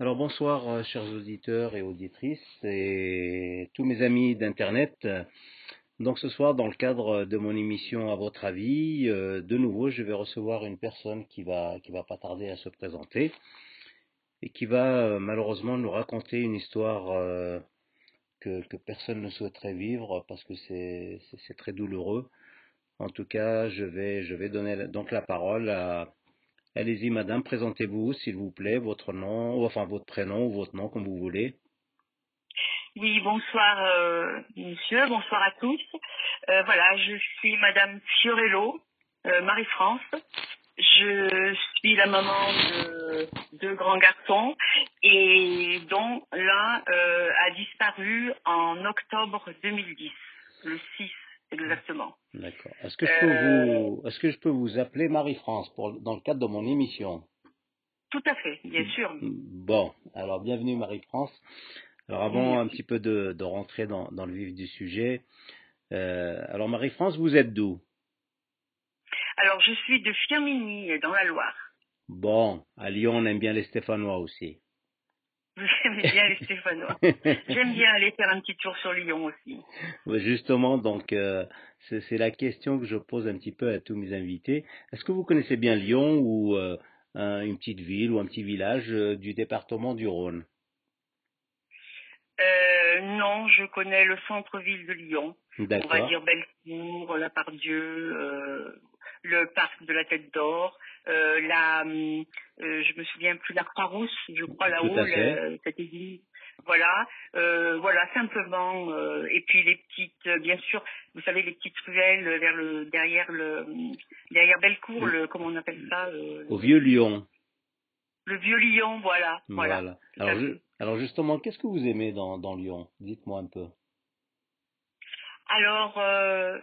Alors bonsoir euh, chers auditeurs et auditrices et tous mes amis d'Internet. Donc ce soir, dans le cadre de mon émission À votre avis, euh, de nouveau, je vais recevoir une personne qui va, qui va pas tarder à se présenter et qui va euh, malheureusement nous raconter une histoire que, que personne ne souhaiterait vivre parce que c'est très douloureux. En tout cas, je vais, je vais donner donc la parole à Allez-y, madame, présentez-vous, s'il vous plaît, votre nom, enfin votre prénom ou votre nom, comme vous voulez. Oui, bonsoir, euh, monsieur, bonsoir à tous. Euh, voilà, je suis madame Fiorello, euh, Marie-France. Je suis la maman de deux grands garçons et dont l'un a disparu en octobre 2010, le 6 exactement. D'accord. Est-ce que, je peux vous, est-ce que je peux vous appeler Marie-France pour, dans le cadre de mon émission? Tout à fait, bien sûr. Bon, alors bienvenue Marie-France. Alors avant un petit peu de, de rentrer dans, dans, le vif du sujet, euh, alors Marie-France, vous êtes d'où? Alors je suis de Firminy, dans la Loire. Bon, à Lyon, on aime bien les Stéphanois aussi. J'aime bien les Stéphanois. J'aime bien aller faire un petit tour sur Lyon aussi. justement, donc euh, c'est la question que je pose un petit peu à tous mes invités. Est-ce que vous connaissez bien Lyon ou euh, une petite ville ou un petit village euh, du département du Rhône? Non, je connais le centre-ville de Lyon. On va dire Bellecour, La Pardieu, le parc de la Tête d'Or, euh, la, euh, je me souviens plus, la Croix-Rousse, je crois là-haut, cette église. Voilà, euh, voilà simplement. Euh, et puis les petites, bien sûr, vous savez les petites ruelles vers le derrière le derrière Bellecour, le comment on appelle ça Au vieux Lyon. Le vieux Lyon, voilà, voilà. Alors, alors, justement, qu'est-ce que vous aimez dans, dans Lyon? Dites-moi un peu. Alors, euh,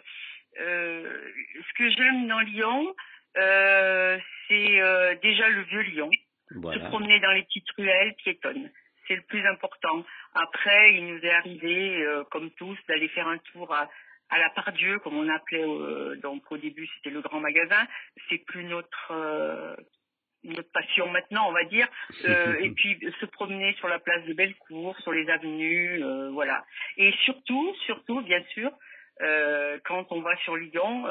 ce que j'aime dans Lyon, c'est euh, déjà le vieux Lyon. Se promener dans les petites ruelles piétonnes. C'est le plus important. Après, il nous est arrivé, euh, comme tous, d'aller faire un tour à, à la Pardieu, comme on appelait donc au début c'était le grand magasin. C'est plus notre notre passion maintenant, on va dire. et puis se promener sur la place de Bellecour, sur les avenues, voilà. Et surtout, surtout, bien sûr, quand on va sur Lyon,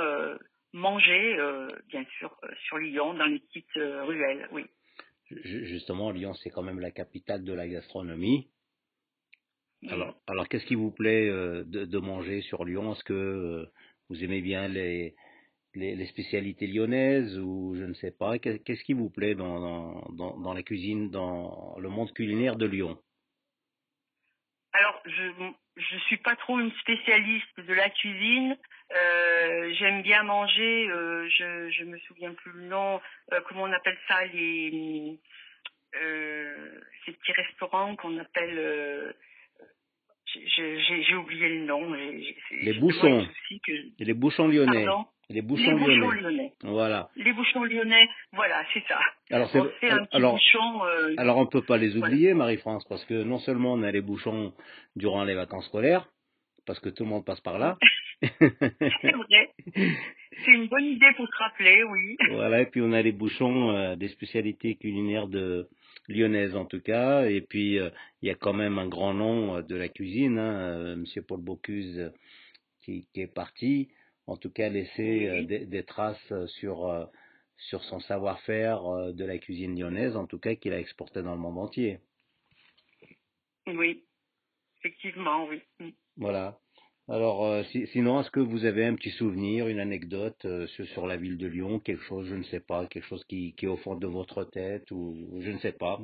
manger, euh, bien sûr, euh, sur Lyon, dans les petites euh, ruelles, oui. Justement, Lyon, c'est quand même la capitale de la gastronomie. Alors, alors qu'est-ce qui vous plaît de, de, manger sur Lyon? Est-ce que vous aimez bien les, les, les, spécialités lyonnaises ou je ne sais pas? Qu'est-ce qui vous plaît dans, dans, dans, la cuisine, dans le monde culinaire de Lyon? Alors, je je suis pas trop une spécialiste de la cuisine. Euh, J'aime bien manger. Euh, je je me souviens plus le nom. Euh, comment on appelle ça les euh, ces petits restaurants qu'on appelle. Euh, j'ai oublié le nom. Les bouchons. Les bouchons lyonnais. Les bouchons, lyonnais. Voilà. Les bouchons lyonnais, voilà, c'est ça. Alors, c'est un alors, bouchon, euh, alors on peut pas les oublier, Marie-France, parce que non seulement on a les bouchons durant les vacances scolaires, parce que tout le monde passe par là. c'est vrai. C'est une bonne idée pour se rappeler, oui. Voilà, et puis on a les bouchons euh, des spécialités culinaires de lyonnaises en tout cas, et puis euh, il y a quand même un grand nom de la cuisine, hein, Monsieur Paul Bocuse qui, qui est parti en tout cas laisser euh, des, traces euh, sur, euh, sur son savoir-faire de la cuisine lyonnaise, en tout cas qu'il a exporté dans le monde entier. Oui, effectivement, oui. Mm. Voilà. Alors, sinon, est-ce que vous avez un petit souvenir, une anecdote sur, la ville de Lyon, quelque chose, je ne sais pas, quelque chose qui, qui est au fond de votre tête, ou je ne sais pas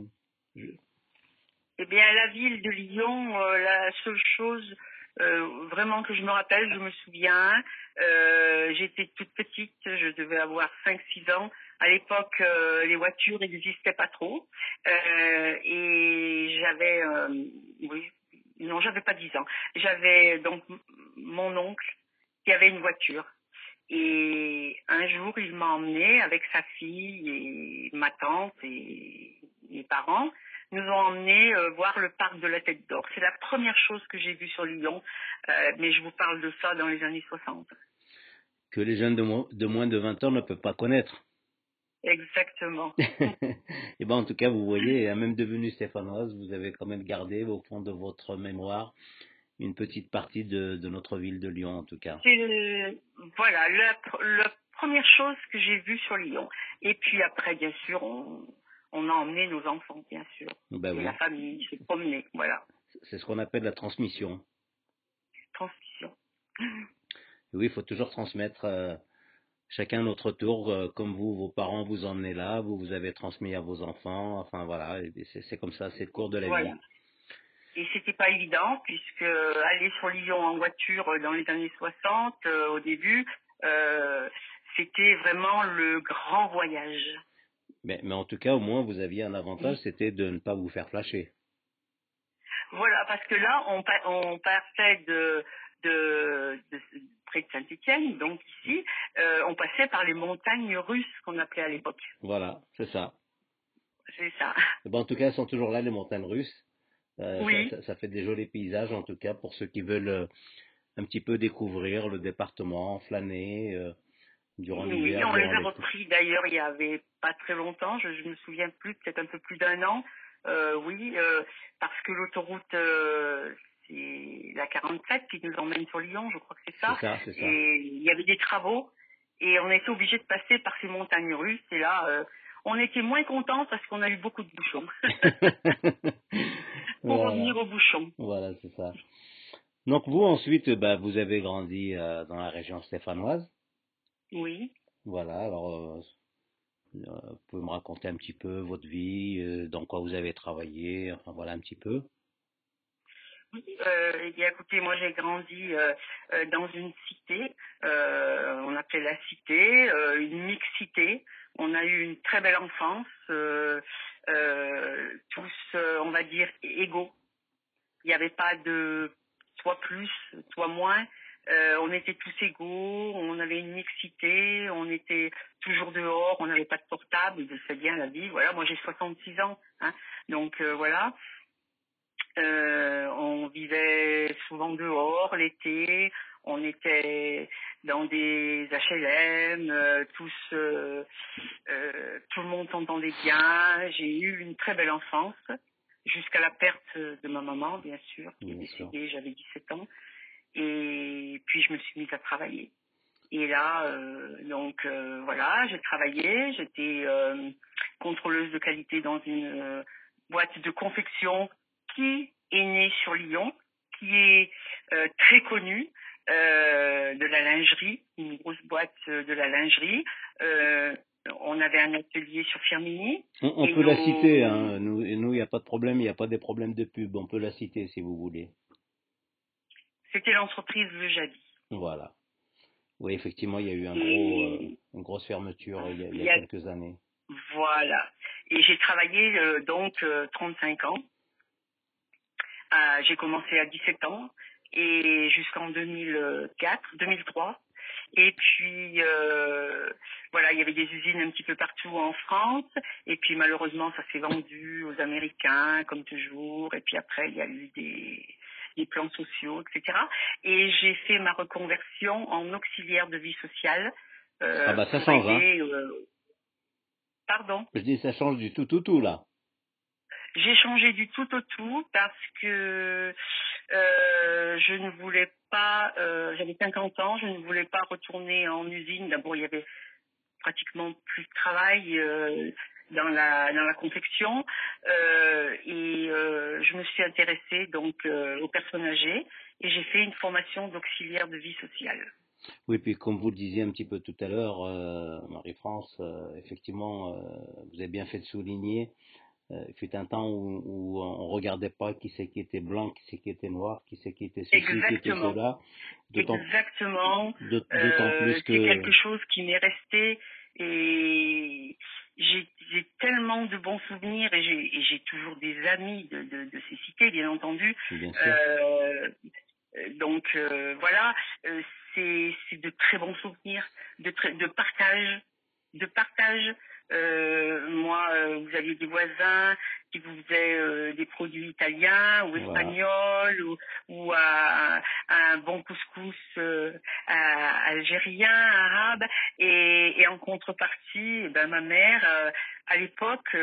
Eh bien, la ville de Lyon, la seule chose euh, vraiment que je me rappelle, je me souviens, euh, j'étais toute petite, je devais avoir 5-6 ans. À l'époque, euh, les voitures n'existaient pas trop. Euh, et j'avais, euh, oui, non, j'avais pas 10 ans. J'avais donc mon oncle qui avait une voiture. Et un jour, il m'a emmené avec sa fille et ma tante et mes parents nous ont emmenés euh, voir le parc de la Tête d'Or. C'est la première chose que j'ai vue sur Lyon, euh, mais je vous parle de ça dans les années 60. Que les jeunes de, moins de 20 ans ne peuvent pas connaître. Exactement. et ben en tout cas, vous voyez, même devenu stéphanoise, vous avez quand même gardé au fond de votre mémoire une petite partie de, de notre ville de Lyon, en tout cas. Voilà la, la, première chose que j'ai vue sur Lyon. Et puis après, bien sûr, on, on a emmené nos enfants, bien sûr, Ben et oui. la famille, se promener, voilà. C'est ce qu'on appelle la transmission. Transmission. Oui, il faut toujours transmettre euh, chacun notre tour, euh, comme vous, vos parents vous emmenez là, vous vous avez transmis à vos enfants, enfin voilà, c'est comme ça, c'est le cours de la Voilà. vie. Et c'était pas évident puisque aller sur Lyon en voiture euh, dans les années 60, euh, au début, euh, c'était vraiment le grand voyage. Mais, mais en tout cas, au moins, vous aviez un avantage, c'était de ne pas vous faire flasher. Voilà, parce que là, on, pa- on partait de, de, de- près de Saint-Étienne, donc ici, euh, on passait par les montagnes russes qu'on appelait à l'époque. Voilà, c'est ça. C'est ça. Eh ben, en tout cas, elles sont toujours là, les montagnes russes. Euh, Oui. ça, ça- ça fait des jolis paysages, en tout cas, pour ceux qui veulent euh, un petit peu découvrir le département, flâner durant Oui, l'hiver. on les a repris d'ailleurs il y avait pas très longtemps, je, je me souviens plus, peut-être un peu plus d'un an. Euh, oui, euh, parce que l'autoroute, euh, c'est la 47 qui nous emmène sur Lyon, je crois que c'est ça. Et il y avait des travaux et on était obligé de passer par ces montagnes russes. Et là, on était moins contents parce qu'on a eu beaucoup de bouchons. Pour voilà, revenir aux bouchons. voilà c'est ça. Donc vous, ensuite, bah, vous avez grandi dans la région stéphanoise. Oui. Voilà, alors, euh, euh, vous pouvez me raconter un petit peu votre vie, euh, dans quoi vous avez travaillé, enfin voilà un petit peu. Oui, euh, eh écoutez, moi j'ai grandi dans une cité, on appelait la cité, une mixité. On a eu une très belle enfance, tous, on va dire, égaux. Il n'y avait pas de toi plus, toi moins. Euh, on était tous égaux, on avait une mixité, on était toujours dehors, on n'avait pas de portable, c'est bien la vie. Voilà, moi j'ai 66 ans, hein, donc euh, voilà. Euh, on vivait souvent dehors l'été, on était dans des HLM, euh, tous, euh, euh, tout le monde s'entendait bien. J'ai eu une très belle enfance jusqu'à la perte de ma maman, bien sûr, qui est Bien décédée, j'avais 17 ans. Et puis je me suis mise à travailler. Et là, euh, donc euh, voilà, j'ai travaillé, j'étais euh, contrôleuse de qualité dans une boîte de confection qui est née sur Lyon, qui est très connue, de la lingerie, une grosse boîte de la lingerie. On avait un atelier sur Firmini. On, peut la citer, hein. nous, il n'y a pas de problème, il n'y a pas des problèmes de pub, on peut la citer si vous voulez. C'était l'entreprise Le Jadi. Voilà. Oui, effectivement, il y a eu un Et- gros, euh, une grosse fermeture il y a, il y quelques années. Voilà. Et j'ai travaillé euh, donc euh, 35 ans. Euh, j'ai commencé à 17 ans et jusqu'en 2004, 2003. Et puis voilà, il y avait des usines un petit peu partout en France. Et puis malheureusement, ça s'est vendu aux Américains, comme toujours. Et puis après, il y a eu des, des plans sociaux, etc. Et j'ai fait ma reconversion en auxiliaire de vie sociale. euh, Ah bah, ça change, hein. euh, Pardon? Je dis, ça change du tout, tout, tout, là. J'ai changé du tout au tout parce que euh, je ne voulais pas, j'avais 50 ans, je ne voulais pas retourner en usine. D'abord, il y avait pratiquement plus de travail dans la dans la confection Euh, et euh, je me suis intéressée donc euh, aux personnes âgées et j'ai fait une formation d'auxiliaire de vie sociale. Oui, puis comme vous le disiez un petit peu tout à l'heure, Marie-France, effectivement, vous avez bien fait de souligner, il fut un temps où, où on regardait pas qui c'est qui était blanc, qui c'est qui était noir, qui c'est qui était ceci, qui était cela. Exactement. d'aut- d'autant plus c'est que... quelque chose qui m'est resté et j'ai j'ai tellement de bons souvenirs et j'ai et j'ai toujours des amis de, de, de ces cités, bien entendu. Bien. Euh, euh, donc euh, voilà, euh, c'est c'est de très bons souvenirs, de, très- de partage, de partage. Euh, moi, euh, vous aviez des voisins qui vous faisait des produits italiens ou espagnols ou, ou un, un bon couscous algérien, arabe. Et, et en contrepartie, eh ben, ma mère, à l'époque,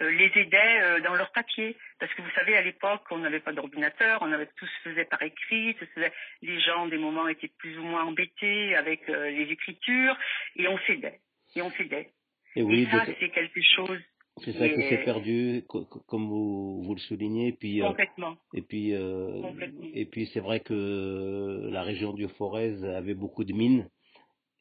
euh, les aidait euh, dans leur papier. Parce que vous savez, à l'époque, on n'avait pas d'ordinateur, on avait tout se faisait par écrit, les gens, des moments, étaient plus ou moins embêtés avec euh, les écritures, et on s'aidait. Et on s'aidait. Et, oui, ça, c'est quelque chose c'est ça qui s'est perdu, comme vous, vous le soulignez. Et puis, Complètement. et puis, et puis c'est vrai que la région du Forez avait beaucoup de mines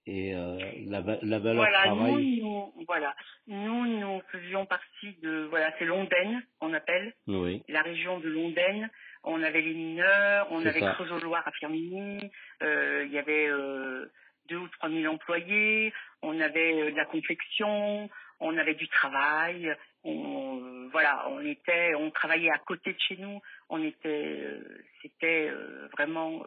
et euh, la, la valeur voilà, travail. Nous, voilà, nous, nous faisions partie de, voilà, c'est Londaine, on appelle, oui. la région de Londaine. On avait les mineurs, on avait Creusot-Loire à Firminy, euh, il y avait euh, deux ou trois mille employés, on avait euh, de la confection, on avait du travail, on, euh, voilà, on était, on travaillait à côté de chez nous, on était, c'était vraiment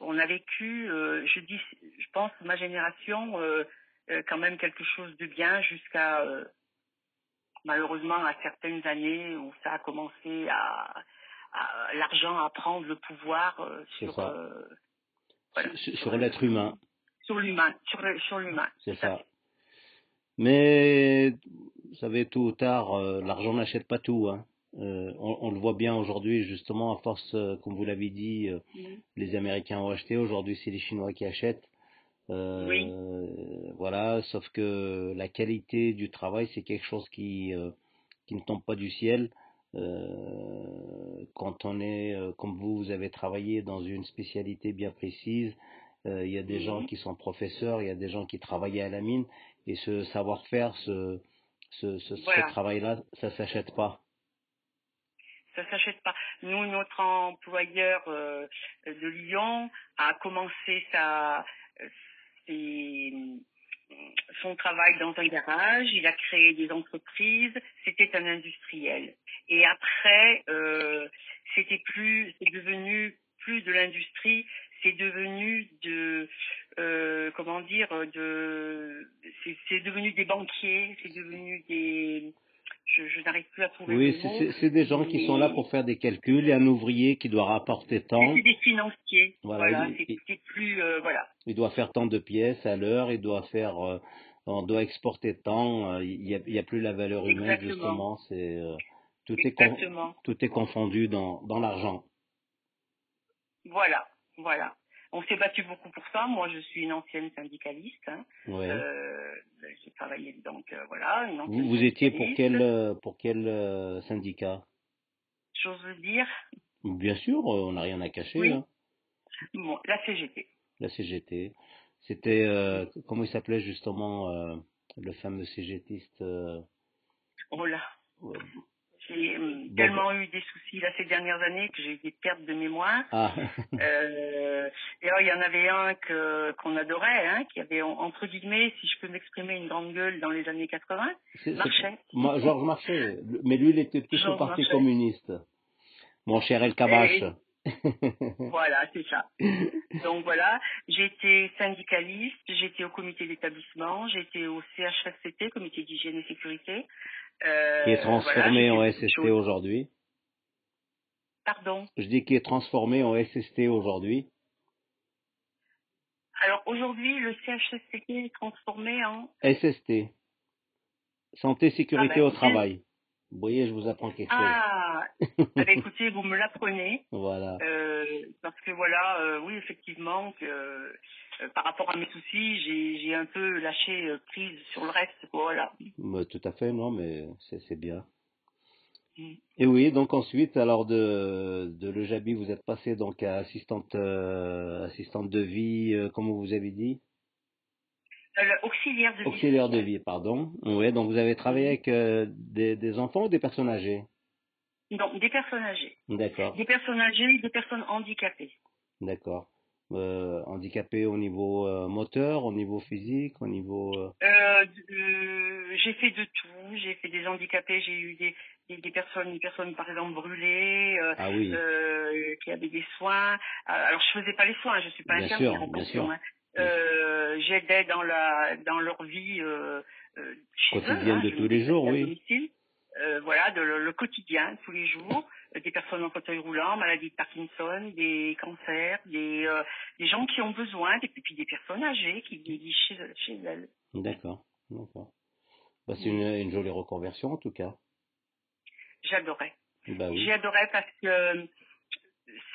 on a vécu, euh, je dis, je pense ma génération, euh, euh, quand même quelque chose de bien jusqu'à malheureusement à certaines années où ça a commencé à, l'argent à prendre le pouvoir sur sur, l'être humain. Sur l'humain, sur, sur l'humain. C'est ça. Mais vous savez, tôt ou tard, l'argent n'achète pas tout. Hein. Euh, on, le voit bien aujourd'hui, justement, à force, euh, comme vous l'avez dit, euh, mm. les Américains ont acheté. Aujourd'hui, c'est les Chinois qui achètent. Oui. Voilà, sauf que la qualité du travail, c'est quelque chose qui, qui ne tombe pas du ciel. quand on est, comme vous, vous avez travaillé dans une spécialité bien précise, il y a des gens mm-hmm. qui sont professeurs, il y a des gens qui travaillaient à la mine, et ce savoir-faire, ce, ce, ce, ce travail-là, ça s'achète pas ça s'achète pas. Nous, notre employeur euh, de Lyon a commencé sa, son travail dans un garage, il a créé des entreprises, c'était un industriel. Et après, euh, c'était plus, c'est devenu plus de l'industrie, c'est devenu de, euh, comment dire, de, c'est devenu des banquiers, c'est devenu des, je, n'arrive plus à trouver Oui, c'est des gens qui sont là pour faire des calculs et un ouvrier qui doit rapporter tant. C'est des financiers. Voilà, c'est plus euh, voilà. Il doit faire tant de pièces à l'heure, il doit faire, euh, on doit exporter tant. Euh, il n'y a, a, plus la valeur humaine justement. C'est tout est tout est confondu dans dans l'argent. Voilà, voilà on s'est battu beaucoup pour ça. Moi, je suis une ancienne syndicaliste. Hein. Euh, j'ai travaillé donc euh, voilà. vous, étiez pour quel euh, pour quel syndicat? J'ose dire. Bien sûr, on n'a rien à cacher. Hein. Bon, la CGT. La CGT. C'était comment il s'appelait justement le fameux CGTiste. Oh là. J'ai euh, tellement eu des soucis là ces dernières années que j'ai eu des pertes de mémoire. Ah. euh, et alors il y en avait un que qu'on adorait, hein, qui avait entre guillemets, si je peux m'exprimer, une grande gueule dans les années 80. Marchait. Moi, Georges Marchais, mais lui il était plus au Parti communiste. Mon cher El Kabash. voilà, c'est ça. Donc voilà, j'ai été syndicaliste, j'étais au comité d'établissement, j'étais au CHSCT, comité d'hygiène et sécurité. Euh, qui est transformé en SST aujourd'hui. Pardon? Je dis qui est transformé en SST aujourd'hui. Alors aujourd'hui, le CHSCT est transformé en SST. Santé, sécurité ah ben, au travail. Vous voyez, je vous apprends quelque chose. Ah, bah, écoutez, vous me l'apprenez. Voilà. Euh, parce que voilà, euh, oui, effectivement, que, euh, par rapport à mes soucis, j'ai un peu lâché prise sur le reste. Voilà. Bah, tout à fait, non, mais c'est bien. Mm. Et oui, donc ensuite, alors de, de Le Jabi, vous êtes passé donc à assistante, assistante de vie, comme vous avez dit? Auxiliaire de vie. Auxiliaire de vie, pardon. Oui, donc vous avez travaillé avec euh, des, des, enfants ou des personnes âgées? Non, des personnes âgées. D'accord. Des personnes âgées, des personnes handicapées. D'accord. Euh, handicapées au niveau euh, moteur, au niveau physique, au niveau. j'ai fait de tout. J'ai fait des handicapés. J'ai eu des, des, personnes, des personnes par exemple brûlées, ah oui. qui avaient des soins. alors je faisais pas les soins. Je suis pas bien infirmière en bien sûr. Hein. Euh, j'aidais dans la dans leur vie euh, euh quotidienne hein, de tous les jours, oui. euh, voilà, de le, le quotidien, tous les jours, euh, des personnes en fauteuil roulant, maladie de Parkinson, des cancers, des, des gens qui ont besoin, et puis des personnes âgées qui vieillissent chez, chez elles. D'accord, d'accord. Bah, c'est une, une jolie reconversion en tout cas. J'adorais. Bah oui. Adoré parce que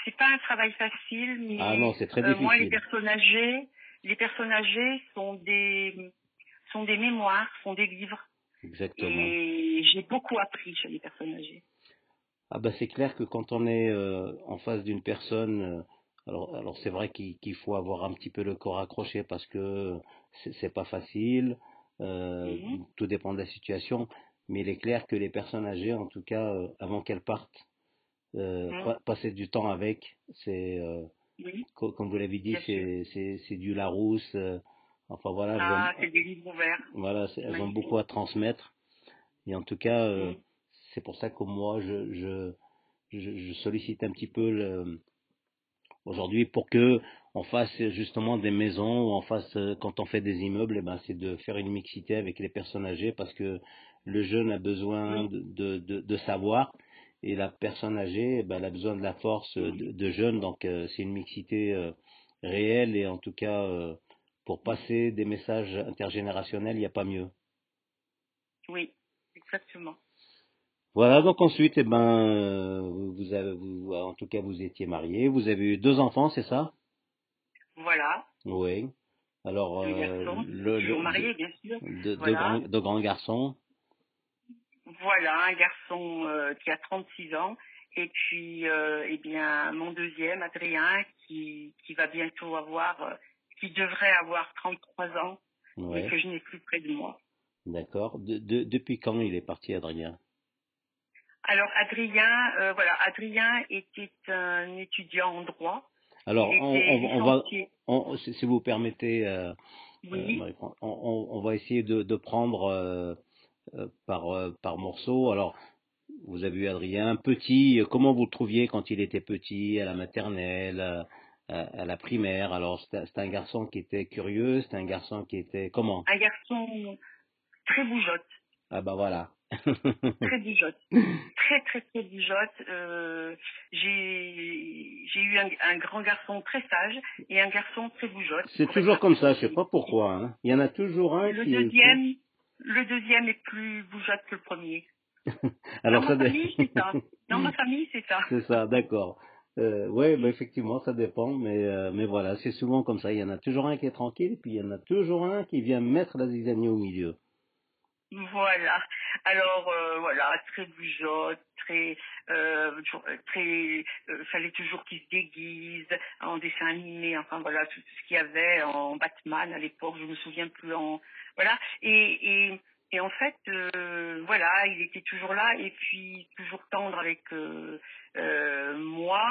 c'est pas un travail facile, mais Ah non, c'est très euh, moi les difficile. personnes âgées, les personnes âgées sont des sont des mémoires, sont des livres, Exactement. et j'ai beaucoup appris chez les personnes âgées. Ah bah c'est clair que quand on est euh, en face d'une personne, euh, alors alors c'est vrai qu'il faut avoir un petit peu le corps accroché parce que c'est pas facile, euh, Mhm. tout dépend de la situation, mais il est clair que les personnes âgées, en tout cas euh, avant qu'elles partent, Mhm. pa- passer du temps avec, c'est Oui. co- comme vous l'avez dit, c'est du Larousse, euh, enfin voilà, Ah, c'est des livres ouverts. voilà, elles ont beaucoup à transmettre. Et en tout cas, euh, c'est pour ça que moi, je, je, je, je sollicite un petit peu aujourd'hui pour que on fasse justement des maisons ou on fasse, euh, quand on fait des immeubles, eh ben, c'est de faire une mixité avec les personnes âgées parce que le jeune a besoin Oui. de, de, de, de savoir et la personne âgée, eh ben, elle a besoin de la force euh, de, de jeunes. Donc, euh, c'est une mixité euh, réelle et en tout cas, euh, pour passer des messages intergénérationnels, il n'y a pas mieux. Oui, exactement. Voilà, donc ensuite, eh ben, euh, vous avez, vous, en tout cas, vous étiez marié, vous avez eu deux enfants, c'est ça? Voilà, Oui. Alors, deux euh, garçons, le, toujours le- mariés, bien sûr. de, de Voilà. grands, de grands garçons. Voilà, un garçon euh, qui a 36 ans. Et puis, euh, eh bien, mon deuxième, Adrien, qui, qui va bientôt avoir, euh, qui devrait avoir 33 ans, Ouais, que je n'ai plus près de moi. d'accord. De, de- depuis quand il est parti, Adrien? Alors, Adrien, euh, voilà, Adrien était un étudiant en droit. Alors, on, était on, on va, on- si vous permettez, Oui, on, va essayer de, de prendre par, euh, par morceau. Alors, vous avez eu Adrien, petit, euh, comment vous le trouviez quand il était petit, à la maternelle, à, à- à la primaire? Alors, c'était c'était un garçon qui était curieux, c'était un garçon qui était comment? Un garçon très bougeotte, Ah bah voilà. très bougeotte, très très très bougeotte. Euh, j'ai eu un, un grand garçon très sage et un garçon très bougeotte. C'est toujours comme ça, je sais pas pourquoi. hein. Il y en a toujours un Le qui deuxième, le deuxième est plus bougeotte que le premier. Alors, Dans ça ma famille, c'est ça. Dans ma famille, c'est ça. C'est ça, d'accord. Euh, ouais, bah, effectivement, ça dépend, mais, euh, mais voilà, c'est souvent comme ça. Il y en a toujours un qui est tranquille, et puis il y en a toujours un qui vient mettre la zizanie au milieu. Voilà. Alors euh, voilà, très bougeotte, très, euh, euh, très, euh, fallait toujours qu'il se déguise en dessin animé. Enfin voilà, tout ce qu'il y avait en Batman à l'époque, je me souviens plus en, voilà. Et et et en fait, euh, voilà, il était toujours là et puis toujours tendre avec euh, euh, moi,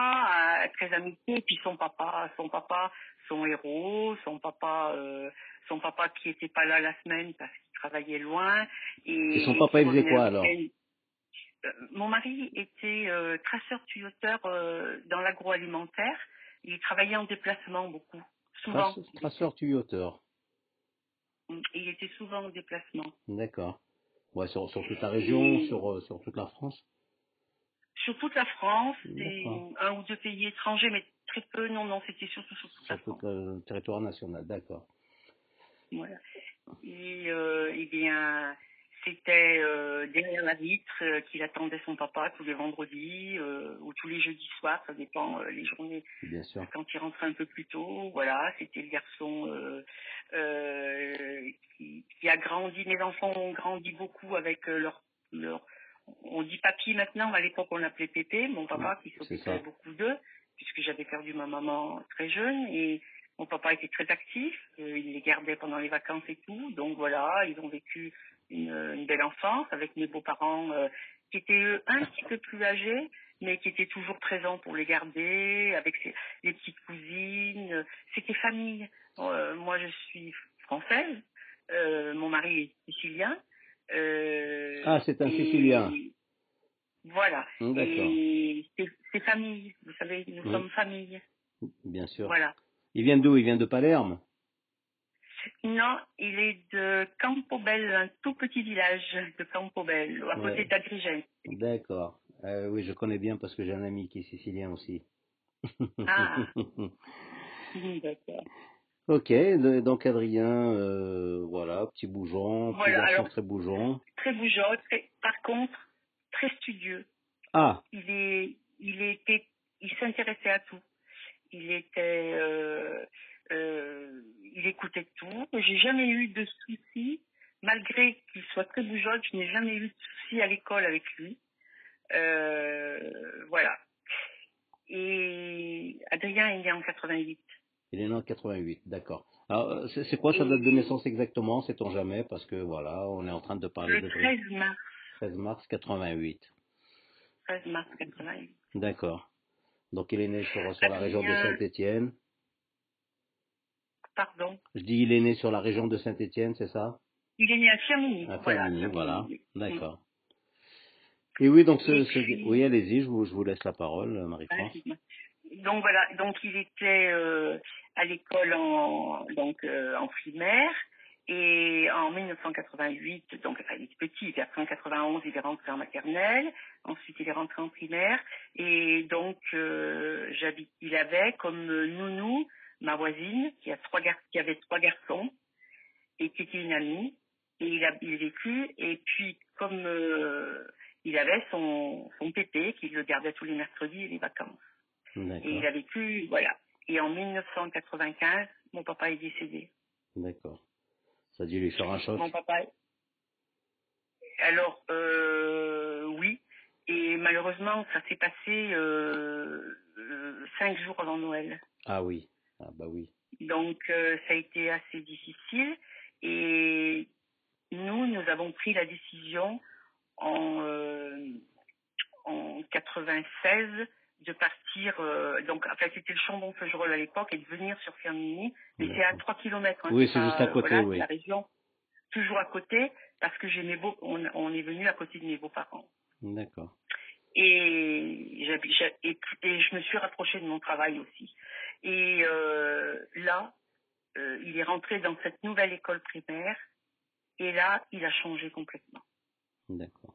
euh, très amitié. Et puis son papa, son papa, son héros, son papa, euh, son papa qui était pas là la semaine parce qu'il travaillait loin. Et, Et son papa, il faisait quoi, alors Mon mari était euh, traceur tuyauteur dans l'agroalimentaire. Il travaillait en déplacement beaucoup, souvent. Trace- Traceur tuyauteur. Il était souvent en déplacement. D'accord. Ouais, sur, sur toute la région, sur, euh, sur toute la France. Sur toute la France, et un ou deux pays étrangers, mais très peu. Non, non, c'était surtout sur toute la Sur France. tout le territoire national, d'accord. Voilà. Et euh, eh bien, c'était euh, derrière la vitre euh, qu'il attendait son papa tous les vendredis euh, ou tous les jeudis soirs, ça dépend les journées Bien sûr. quand il rentrait un peu plus tôt. Voilà, c'était le garçon qui, qui a grandi. Mes enfants ont grandi beaucoup avec leur, leur on dit papy maintenant, à l'époque on l'appelait Pépé, mon papa qui s'occupait beaucoup d'eux, puisque j'avais perdu ma maman très jeune et mon papa était très actif, euh, il les gardait pendant les vacances et tout, donc voilà, ils ont vécu une, une belle enfance avec mes beaux-parents euh, qui étaient eux un petit peu plus âgés, mais qui étaient toujours présents pour les garder, avec ses- les petites cousines, c'était famille. Euh, moi je suis française, euh, mon mari est sicilien. euh, Ah, c'est un et- Sicilien. Voilà. Et c'est famille, vous savez, nous Oui. sommes famille. Bien sûr. Voilà. Il vient d'où? Il vient de Palerme? Non, il est de Campobel, un tout petit village de Campobel, à côté Ouais. d'Agrigent. D'accord. Euh, oui, je connais bien parce que j'ai un ami qui est sicilien aussi. Ah. D'accord. ok, donc Adrien, euh, voilà, petit bougeon, petit Voilà, alors- très bougeon. Très bougeot, très- par contre, très studieux. Ah, Il est, il était, il s'intéressait à tout. Il était, euh, euh, il écoutait tout. J'ai jamais eu de soucis, malgré qu'il soit très bougeot, je n'ai jamais eu de soucis à l'école avec lui. Euh, voilà. Et Adrien est né en 88. il est né en 88, d'accord. Alors, euh, c'est quoi sa date de naissance exactement Sait-on jamais Parce que voilà, on est en train de parler Le de 13 mars, 13 mars 88. 13 mars 88. D'accord. Donc il est né sur, sur la région de Saint-Étienne. Pardon. Je dis il est né sur la région de Saint-Étienne, c'est ça? Il est né à Firmini. À voilà, Firmini, voilà. Firmini. D'accord. Et oui, donc ce, Et ce- puis- oui, allez-y, je vous, je vous laisse la parole, Marie-France. Donc voilà, donc il était euh, à l'école en donc euh, en primaire et en 1988, donc enfin, il était petit, il était en 91, il est rentré en maternelle, ensuite il est rentré en primaire et donc euh, j'habite, il avait comme euh, nounou ma voisine qui a trois gar- qui avait trois garçons et qui était une amie et il a il vécu et puis comme euh, il avait son son pépé qui le gardait tous les mercredis et les vacances. Et il a vécu, voilà. Et en 1995, mon papa est décédé. d'accord. Ça a dû lui faire un choc. Mon papa. Alors, euh, oui. Et malheureusement, ça s'est passé euh, euh, cinq jours avant Noël. Ah oui, ah bah oui. Donc, euh, ça a été assez difficile. Et nous, nous avons pris la décision en, euh, en 96 de partir. euh, donc, en fait, c'était le Chambon-Feugerolles à l'époque et de venir sur Firmini. Mais c'est à 3 km. Oui, c'est juste à côté, voilà, oui. La région, toujours à côté, parce que j'ai mes beaux, on, on est venu à côté de mes beaux-parents. D'accord. Et, et, et je me suis rapprochée de mon travail aussi. Et euh, là, euh, il est rentré dans cette nouvelle école primaire. Et là, il a changé complètement. D'accord.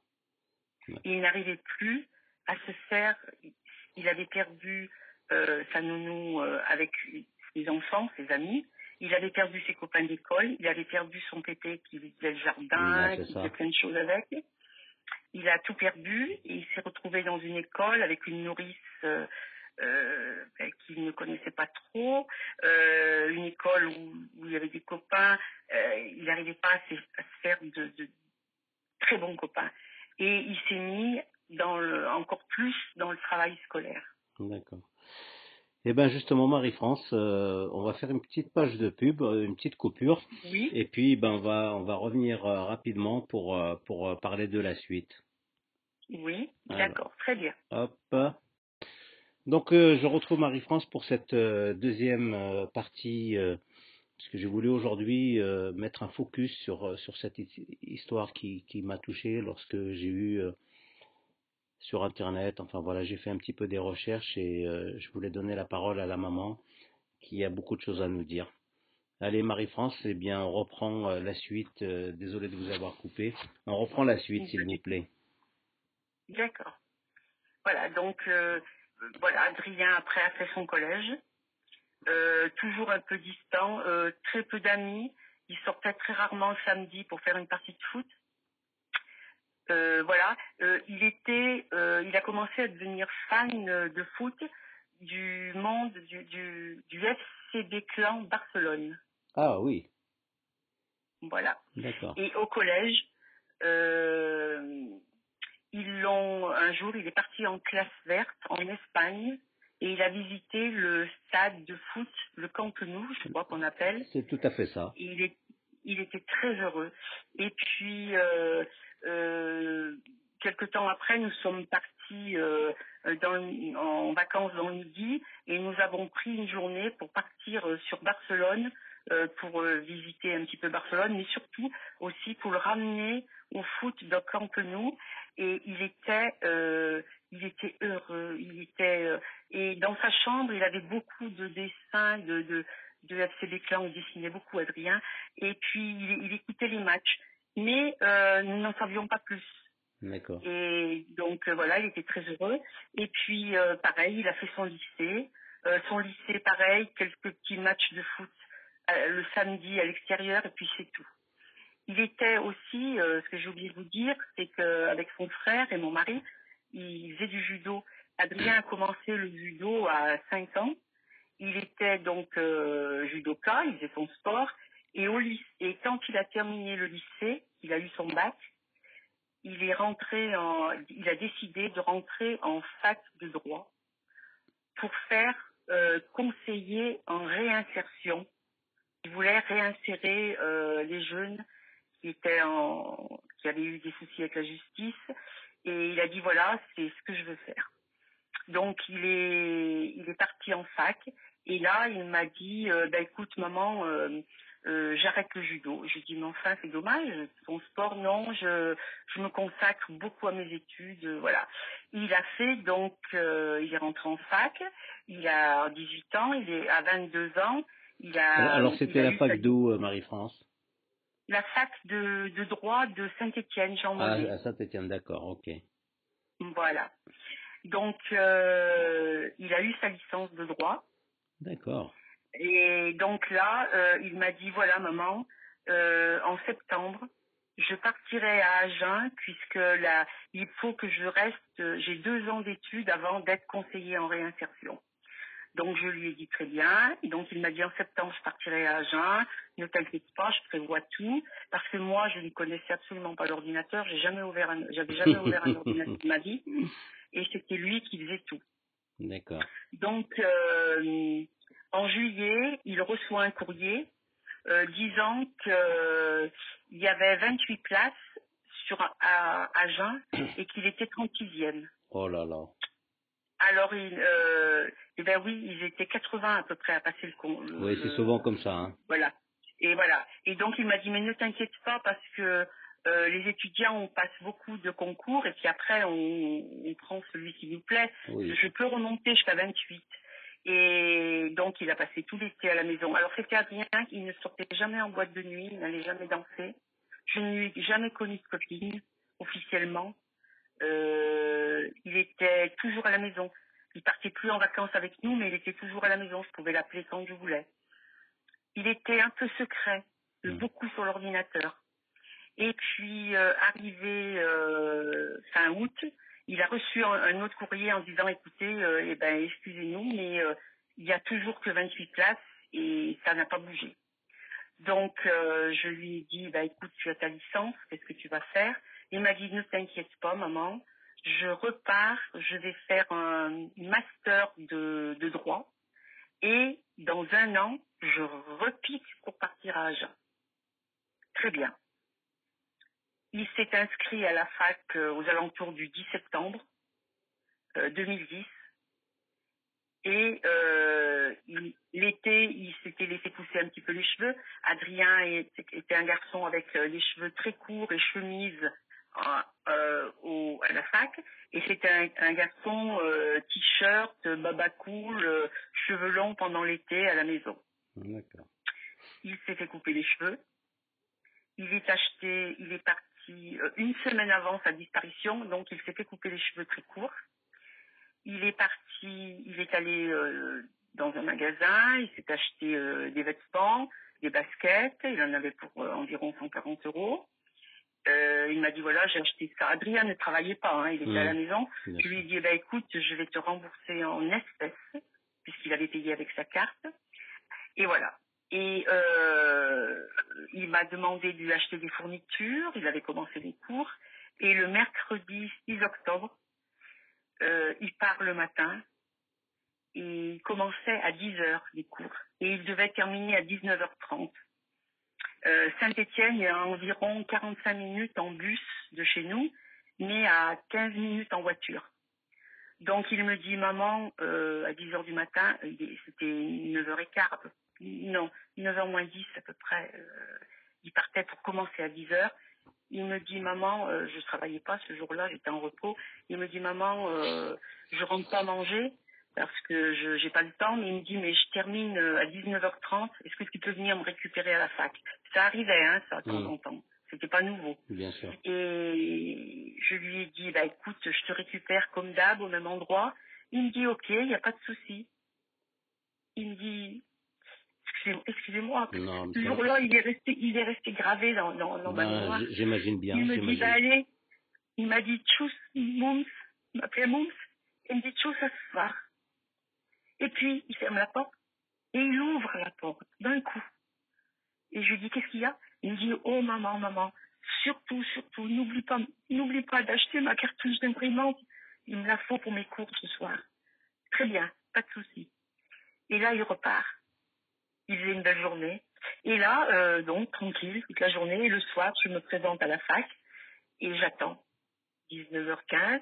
Il n'arrivait plus à se faire. Il avait perdu euh, sa nounou avec ses enfants, ses amis. Il avait perdu ses copains d'école. Il avait perdu son pépé qui faisait le jardin, Ouais, qui faisait plein de choses avec. Il a tout perdu et il s'est retrouvé dans une école avec une nourrice euh, ben, qu'il ne connaissait pas trop, euh, une école où, où il y avait des copains. Euh, il n'arrivait pas à se, à se faire de, de très bons copains. Et il s'est mis dans le, encore plus dans le travail scolaire. D'accord. Eh bien justement, Marie-France, euh, on va faire une petite page de pub, une petite coupure, Oui. et puis ben, on, va, on va revenir euh, rapidement pour, euh, pour parler de la suite. Oui, d'accord, très bien. Hop. Donc euh, je retrouve Marie-France pour cette euh, deuxième euh, partie, euh, parce que j'ai voulu aujourd'hui mettre un focus sur, sur cette hi- histoire qui, qui m'a touché lorsque j'ai eu sur Internet, enfin voilà, j'ai fait un petit peu des recherches et je voulais donner la parole à la maman qui a beaucoup de choses à nous dire. Allez Marie-France, eh bien on reprend la suite, désolé de vous avoir coupé, on reprend la suite s'il vous plaît. D'accord. Voilà, donc voilà, Adrien après a fait son collège, Euh, toujours un peu distant, euh, très peu d'amis. Il sortait très rarement le samedi pour faire une partie de foot. Euh, voilà, il était, il a commencé à devenir fan de foot du monde du, du, du FCB Clan Barcelone. Ah oui, Voilà. d'accord. Et au collège, ils l'ont un jour, il est parti en classe verte en Espagne et il a visité le stade de foot, le Camp Nou, je crois qu'on appelle. C'est tout à fait ça. Il, est, il était très heureux. Et puis, euh, euh, quelque temps après, nous sommes partis euh, dans, en vacances dans le Midi et nous avons pris une journée pour partir euh, sur Barcelone pour euh, visiter un petit peu Barcelone, mais surtout aussi pour le ramener au foot de Camp Nou. Et il était, euh, il était heureux. Il était euh, et dans sa chambre, il avait beaucoup de dessins, de, de, de FCB Clan, il dessinait beaucoup Adrien, et puis il, il écoutait les matchs. Mais euh, nous n'en savions pas plus. D'accord. Et donc euh, voilà, il était très heureux. Et puis euh, pareil, il a fait son lycée. Euh, son lycée, pareil, quelques petits matchs de foot euh, le samedi à l'extérieur, et puis c'est tout. Il était aussi, euh, ce que j'ai oublié de vous dire, c'est qu'avec son frère et mon mari, il faisait du judo. Adrien a commencé le judo à 5 ans. Il était donc euh, judoka, il faisait son sport. Et, au lycée, et quand il a terminé le lycée, il a eu son bac, il est rentré en, il a décidé de rentrer en fac de droit pour faire euh, conseiller en réinsertion. Il voulait réinsérer euh, les jeunes qui avaient eu des soucis avec la justice, et il a dit voilà, c'est ce que je veux faire. Donc il est, parti en fac, et là il m'a dit, euh, bah écoute maman, euh, j'arrête le judo. Je dis mais enfin c'est dommage, ton sport non, je, me consacre beaucoup à mes études, voilà. Il a fait donc, il est rentré en fac, il a 18 ans, il est à 22 ans, il a. Alors, c'était la fac d'où, euh, Marie-France? La fac de, de droit de Saint-Étienne, Jean Ah, à Saint-Étienne, d'accord, ok. Voilà. Donc euh, il a eu sa licence de droit. D'accord. Et donc là, euh, il m'a dit voilà maman, euh, en septembre, je partirai à Agen puisque là, il faut que je reste. J'ai deux ans d'études avant d'être conseiller en réinsertion. Donc je lui ai dit très bien. Et donc il m'a dit en septembre je partirai à Agen. Ne t'inquiète pas, je prévois tout parce que moi je ne connaissais absolument pas l'ordinateur. J'ai jamais ouvert, un- j'avais jamais ouvert un ordinateur de ma vie. Et c'était lui qui faisait tout. D'accord. Donc, euh, en juillet, il reçoit un courrier euh, disant qu'il y avait 28 places sur à, à Agen et qu'il était 36e. Oh là là. Alors, il, euh, eh ben oui, ils étaient 80 à peu près à passer le con. le- Oui, c'est souvent comme ça. Hein. Voilà. Et voilà. Et donc il m'a dit mais ne t'inquiète pas parce que euh, les étudiants on passe beaucoup de concours et puis après on, on prend celui qui nous plaît. Oui. Je peux remonter jusqu'à 28. Et donc il a passé tout l'été à la maison. Alors c'était Adrien, il ne sortait jamais en boîte de nuit, il n'allait jamais danser. Je ne lui ai jamais connu de copine officiellement. Euh, il était toujours à la maison. Il partait plus en vacances avec nous, mais il était toujours à la maison. Je pouvais l'appeler quand je voulais. Il était un peu secret, Mm. beaucoup sur l'ordinateur. Et puis, euh, arrivé euh, fin août, il a reçu un, un autre courrier en disant, écoutez, eh ben, excusez-nous, mais il y a toujours que 28 places et ça n'a pas bougé. Donc, je lui ai dit, bah, écoute, tu as ta licence, qu'est-ce que tu vas faire? Il m'a dit, ne t'inquiète pas, maman, je repars, je vais faire un master de, droit et dans un an, je repique pour partir à Agen. Très bien. Il s'est inscrit à la fac euh, aux alentours du 10 septembre euh, 2010. Et euh, l'été, il s'était laissé pousser un petit peu les cheveux. Adrien était, un garçon avec euh, les cheveux très courts et chemise euh, euh, au, à la fac. Et c'était un, un garçon euh, t-shirt, baba cool, euh, cheveux longs pendant l'été à la maison. D'accord. Il s'est fait couper les cheveux. Il est acheté, il est parti euh, une semaine avant sa disparition, donc il s'est fait couper les cheveux très courts. Il est parti, il est allé euh, dans un magasin, il s'est acheté euh, des vêtements, des baskets, il en avait pour environ 140 euros. Euh, il m'a dit voilà, j'ai acheté ça. Adrien ne travaillait pas, hein, il était à la maison. Bien Je lui ai dit, eh ben, écoute, je vais te rembourser en espèces, puisqu'il avait payé avec sa carte. Et voilà. Et euh, il m'a demandé de lui acheter des fournitures. Il avait commencé les cours. Et le mercredi 6 octobre, euh, il part le matin. Et il commençait à 10 heures les cours. Et il devait terminer à 19h30. Euh, Saint-Étienne est à environ 45 minutes en bus de chez nous, mais à 15 minutes en voiture. Donc il me dit, maman, euh, à 10 heures du matin, c'était 9h15, à peu- non, 9h moins 10 à peu près, euh, il partait pour commencer à 10 heures. Il me dit, maman, euh, je travaillais pas ce jour-là, j'étais en repos. Il me dit, maman, je rentre pas manger. Parce que je n'ai pas le temps, mais il me dit, mais je termine euh, à 19h30, est-ce que tu peux venir me récupérer à la fac? Ça arrivait, hein, ça, de temps Mm. en temps. C'était pas nouveau. Bien sûr. Et je lui ai dit, bah écoute, je te récupère comme d'hab au même endroit. Il me dit, ok, il n'y a pas de souci. Il me dit, excusez- excusez-moi, ce jour-là, il est resté, il est resté gravé dans, dans, dans ma mémoire. j'imagine bien. Il me dit, bah allez, il m'a dit, tchuss, Moums, il m'appelait Moums, il me dit, tchuss à ce soir. Et puis, il ferme la porte, et il ouvre la porte, d'un coup. Et je lui dis, qu'est-ce qu'il y a? Il me dit, oh maman, maman, surtout, surtout, n'oublie pas, n'oublie pas d'acheter ma cartouche d'imprimante, il me la faut pour mes cours ce soir. Très bien, pas de souci. Et là, il repart. Il faisait une belle journée. Et là, euh, donc, tranquille, toute la journée. Et le soir, je me présente à la fac et j'attends. 19h15,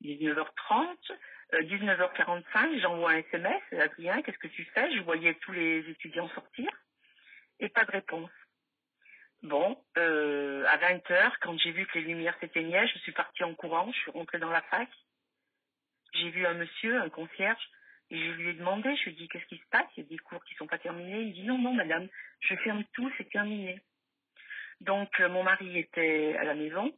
19h30, euh, 19h45, j'envoie un SMS. Adrien, qu'est-ce que tu fais? Je voyais tous les étudiants sortir et pas de réponse. Bon, euh, à 20h, quand j'ai vu que les lumières s'éteignaient, je suis partie en courant, je suis rentrée dans la fac. J'ai vu un monsieur, un concierge, et je lui ai demandé, je lui ai dit, qu'est-ce qui se passe? Il y a des cours qui sont pas terminés. Il dit, non, non, madame, je ferme tout, c'est terminé. Donc, euh, mon mari était à la maison.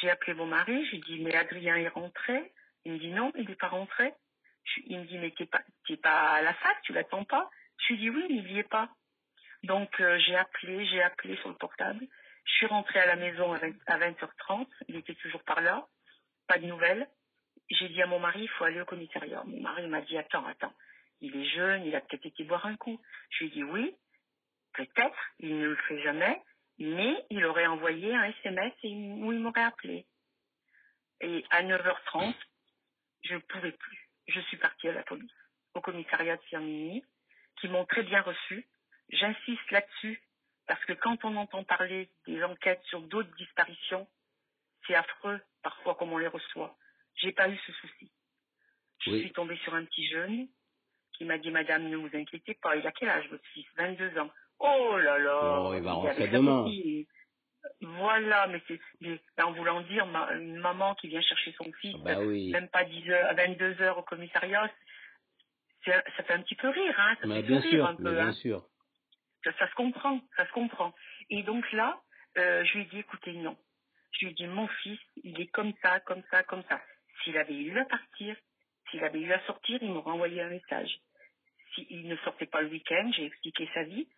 J'ai appelé mon mari, j'ai dit, mais Adrien est rentré. Il me dit, non, il n'est pas rentré. Il me dit, mais t'es pas, t'es pas à la fac, tu l'attends pas Je lui dit, oui, mais il n'y est pas. Donc, euh, j'ai appelé, j'ai appelé sur le portable. Je suis rentrée à la maison à 20, à 20h30. Il était toujours par là. Pas de nouvelles. J'ai dit à mon mari, il faut aller au commissariat. Mon mari m'a dit, attends, attends. Il est jeune, il a peut-être été boire un coup. Je lui ai dit, oui, peut-être, il ne le fait jamais, mais il aurait envoyé un SMS et il m'aurait appelé. Et à 9h30, je ne pouvais plus. Je suis partie à la police, au commissariat de Firmini, qui m'ont très bien reçu. J'insiste là-dessus, parce que quand on entend parler des enquêtes sur d'autres disparitions, c'est affreux parfois comme on les reçoit. J'ai pas eu ce souci. Je Oui. suis tombée sur un petit jeune qui m'a dit Madame, ne vous inquiétez pas, il a quel âge votre fils? 22 ans. Oh là là Oh, il va rentrer demain. Voilà, mais c'est en voulant dire ma- une maman qui vient chercher son fils, Bah oui. même pas 10 heures, à 22 heures au commissariat, ça fait un petit peu rire, hein, ça Mais fait bien sourire sûr, un mais peu, bien hein. sûr. Ça, ça se comprend, ça se comprend. Et donc là, euh, je lui ai dit, écoutez, non. Je lui ai dit, mon fils, il est comme ça, comme ça, comme ça. S'il avait eu à partir, s'il avait eu à sortir, il m'aurait envoyé un message. S'il ne sortait pas le week-end, j'ai expliqué sa vie.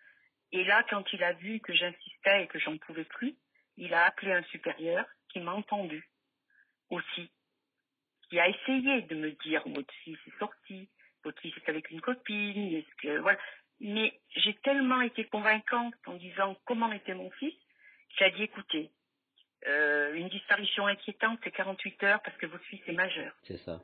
Et là, quand il a vu que j'insistais et que j'en pouvais plus, il a appelé un supérieur qui m'a entendu aussi, qui a essayé de me dire, votre fils est sorti, votre fils est avec une copine, est-ce que, voilà. Mais j'ai tellement été convaincante en disant comment était mon fils, qu'il a dit, écoutez, euh, une disparition inquiétante, c'est 48 heures parce que votre fils est majeur. C'est ça.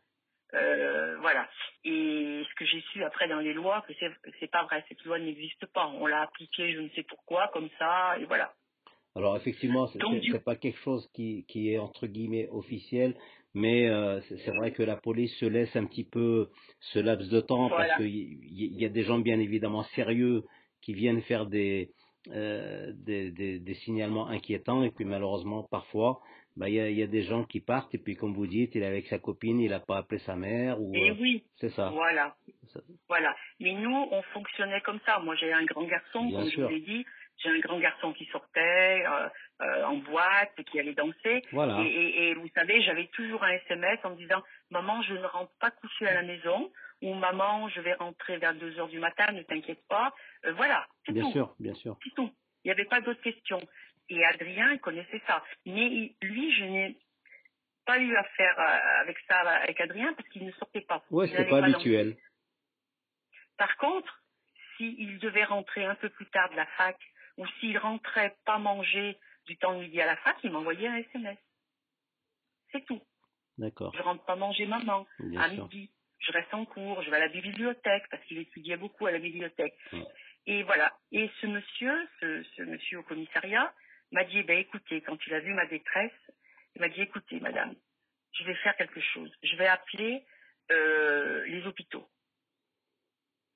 Euh, voilà. Et ce que j'ai su après dans les lois, que c'est c'est pas vrai, cette loi n'existe pas. On l'a appliquée, je ne sais pourquoi, comme ça, et voilà. Alors effectivement, c'est c'est- c'est pas quelque chose qui, qui est entre guillemets officiel, mais euh, c'est c'est vrai que la police se laisse un petit peu ce laps de temps Voilà. parce qu'il y, y a des gens bien évidemment sérieux qui viennent faire des, euh, des, des, des signalements inquiétants et puis malheureusement parfois bah, il y, a, y a des gens qui partent et puis comme vous dites il est avec sa copine, il n'a pas appelé sa mère ou Et euh, oui, c'est ça. voilà. Ça- Voilà. Mais nous, on fonctionnait comme ça. Moi, j'ai un grand garçon, Bien comme sûr. je vous l'ai dit. J'ai un grand garçon qui sortait euh, euh, en boîte, qui allait danser. Voilà. Et, et- et vous savez, j'avais toujours un SMS en me disant Maman, je ne rentre pas coucher à la maison. Ou Maman, je vais rentrer vers 2 heures du matin, ne t'inquiète pas. Euh, voilà, c'est Bien tout. sûr, bien sûr. C'est tout. Il n'y avait pas d'autres questions. Et Adrien connaissait ça. Mais lui, je n'ai pas eu à faire euh, avec ça avec Adrien parce qu'il ne sortait pas. Ouais, n'allait pas danser. habituel. Par contre, s'il devait rentrer un peu plus tard de la fac, ou s'il rentrait pas manger du temps midi à la fac, il m'envoyait un SMS. C'est tout. D'accord, Je rentre pas manger maman bien à sûr. midi. Je reste en cours, je vais à la bibliothèque parce qu'il étudiait beaucoup à la bibliothèque. Et voilà. Et ce monsieur, ce, ce monsieur au commissariat, m'a dit, ben écoutez, quand il a vu ma détresse, il m'a dit, écoutez, madame, je vais faire quelque chose. Je vais appeler euh, les hôpitaux.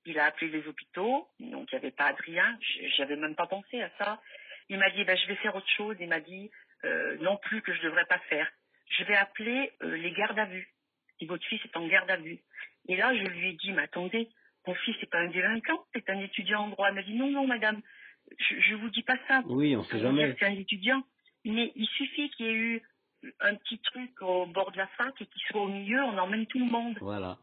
Il a appelé les hôpitaux, donc il n'y avait pas Adrien, j'avais même pas pensé à ça. Il m'a dit, ben, je vais faire autre chose. Il m'a dit, euh, non plus que je devrais pas faire. Je vais appeler euh, les gardes à vue. si votre fils est en garde à vue. Et là, je lui ai dit, mais attendez, mon fils n'est pas un délinquant, c'est un étudiant en droit. Elle m'a dit, non, non, madame, je ne vous dis pas ça. Oui, on sait jamais. C'est un étudiant. Mais il suffit qu'il y ait eu un petit truc au bord de la fac et qu'il soit au milieu, on emmène tout le monde. Voilà.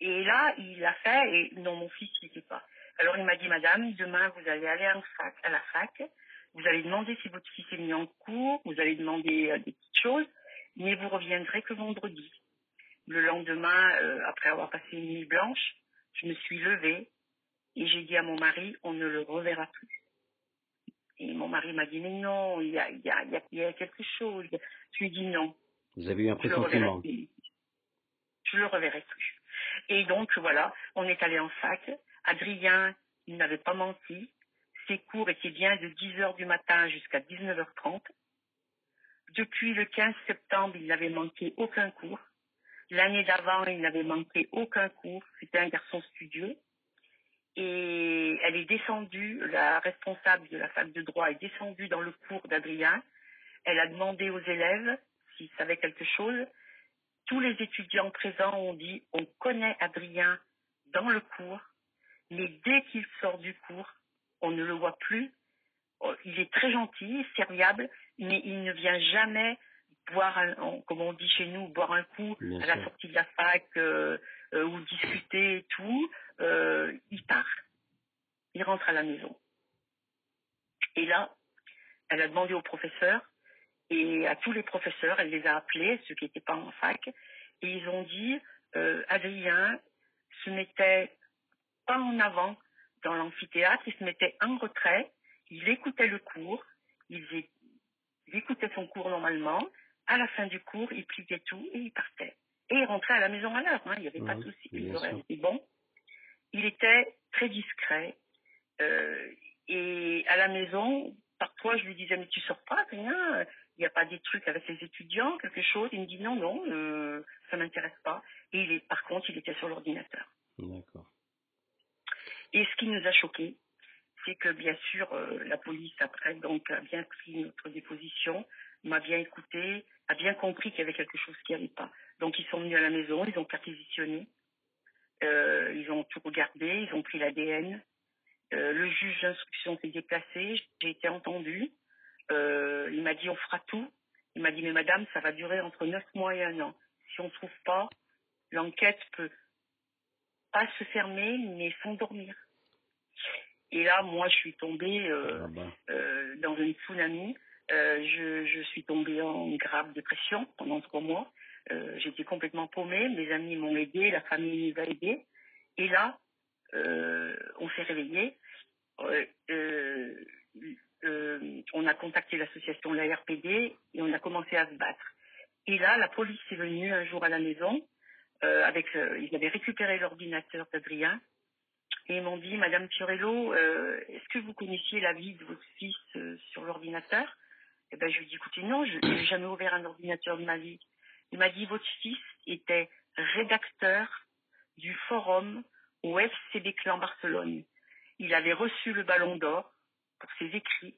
Et là, il l'a fait et non, mon fils, il n'était pas. Alors il m'a dit, madame, demain, vous allez aller en fac, à la fac, vous allez demander si votre fils est mis en cours, vous allez demander euh, des petites choses, mais vous reviendrez que vendredi. Le lendemain, euh, après avoir passé une nuit blanche, je me suis levée et j'ai dit à mon mari, on ne le reverra plus. Et mon mari m'a dit, mais non, il y a, il y a, il y a quelque chose. Je lui ai dit non. Vous avez eu un pressentiment. Je le reverrai plus. Et donc, voilà, on est allé en fac. Adrien, il n'avait pas menti. Ses cours étaient bien de 10h du matin jusqu'à 19h30. Depuis le 15 septembre, il n'avait manqué aucun cours. L'année d'avant, il n'avait manqué aucun cours. C'était un garçon studieux. Et elle est descendue, la responsable de la fac de droit est descendue dans le cours d'Adrien. Elle a demandé aux élèves s'ils savaient quelque chose. Tous les étudiants présents ont dit on connaît Adrien dans le cours, mais dès qu'il sort du cours, on ne le voit plus. Oh, il est très gentil, serviable, mais il ne vient jamais boire, un, comme on dit chez nous, boire un coup à la sortie de la fac euh, euh, ou discuter et tout. Euh, il part. Il rentre à la maison. Et là, elle a demandé au professeur et à tous les professeurs, elle les a appelés, ceux qui n'étaient pas en fac, et ils ont dit Adrien se mettait pas en avant dans l'amphithéâtre, il se mettait en retrait, il écoutait le cours, il, écoutait son cours normalement, à la fin du cours, il pliait tout et il partait. Et il rentrait à la maison à l'heure, hein, il n'y avait pas de souci, il bon. Il était très discret. Euh, et à la maison, parfois je lui disais, mais tu sors pas, rien, il n'y a pas des trucs avec les étudiants, quelque chose. Il me dit, non, non, euh, ça m'intéresse pas. Et il est, par contre, il était sur l'ordinateur. D'accord. Et ce qui nous a choqués, c'est que bien sûr, euh, la police après donc a bien pris notre déposition, m'a bien écouté, a bien compris qu'il y avait quelque chose qui n'allait pas. Donc ils sont venus à la maison, ils ont perquisitionné, euh, ils ont tout regardé, ils ont pris l'ADN. Euh, le juge d'instruction s'est déplacé, j'ai été entendue. Euh, il m'a dit on fera tout. Il m'a dit mais madame, ça va durer entre neuf mois et un an. Si on ne trouve pas, l'enquête peut pas se fermer, mais s'endormir. Et là, moi, je suis tombée ah bah. euh, dans une tsunami. Euh, je, je, suis tombée en grave dépression pendant trois mois. J'étais complètement paumée. Mes amis m'ont aidée, la famille nous a aidés. Et là, on s'est réveillé. on a contacté l'association la RPD et on a commencé à se battre. Et là, la police est venue un jour à la maison euh, avec, euh, ils avaient récupéré l'ordinateur d'Adrien et ils m'ont dit, Madame Fiorello, euh, est-ce que vous connaissiez la vie de votre fils sur l'ordinateur? Et eh ben, je lui ai dit, écoutez, non, je n'ai jamais ouvert un ordinateur de ma vie. Il m'a dit, votre fils était rédacteur du forum au FCB Clan Barcelone. Il avait reçu le ballon d'or pour ses écrits.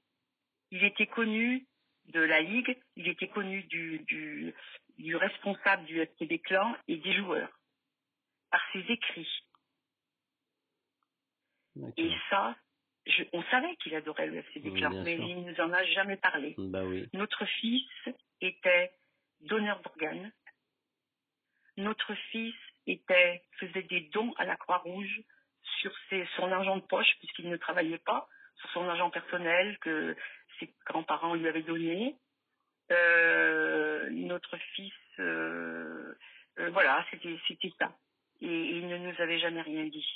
Il était connu de la Ligue, il était connu du, du, du responsable du FTB Clan et des joueurs, par ses écrits. Et ça, on savait qu'il adorait le Clan, mais il ne nous en a jamais parlé. Bah oui. Notre fils était donneur d'organes. Notre fils était, faisait des dons à la Croix-Rouge sur ses, son argent de poche, puisqu'il ne travaillait pas, sur son argent personnel que ses grands-parents lui avaient donné. Euh, notre fils, euh, euh, voilà, c'était c'était ça. Et, il ne nous avait jamais rien dit.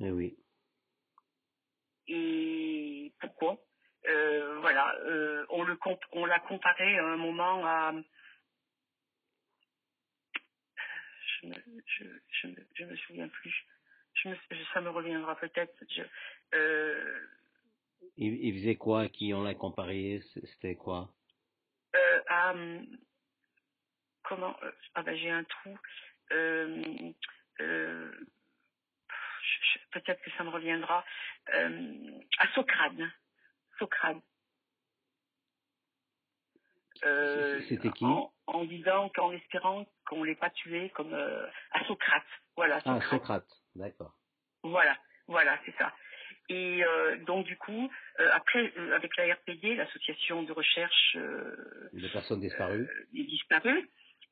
Eh oui. Et pourquoi? Voilà, on le on l'a comparé à un moment à je me, je, je, je me souviens plus. Je me, ça me reviendra peut-être. Euh, il, faisait quoi? Qui on l'a comparé? C'était quoi? Euh, hum, Comment euh, Ah ben j'ai un trou. Euh, euh, peut-être que ça me reviendra. à Socrate. Socrate. C'était qui? en disant qu'en espérant qu'on ne l'ait pas tué comme euh, à Socrate. Voilà. Ah, Socrate, d'accord. Voilà, voilà, c'est ça. Et euh, donc du coup, euh, après, euh, avec la RPD, l'association de recherche euh, Des personnes disparues.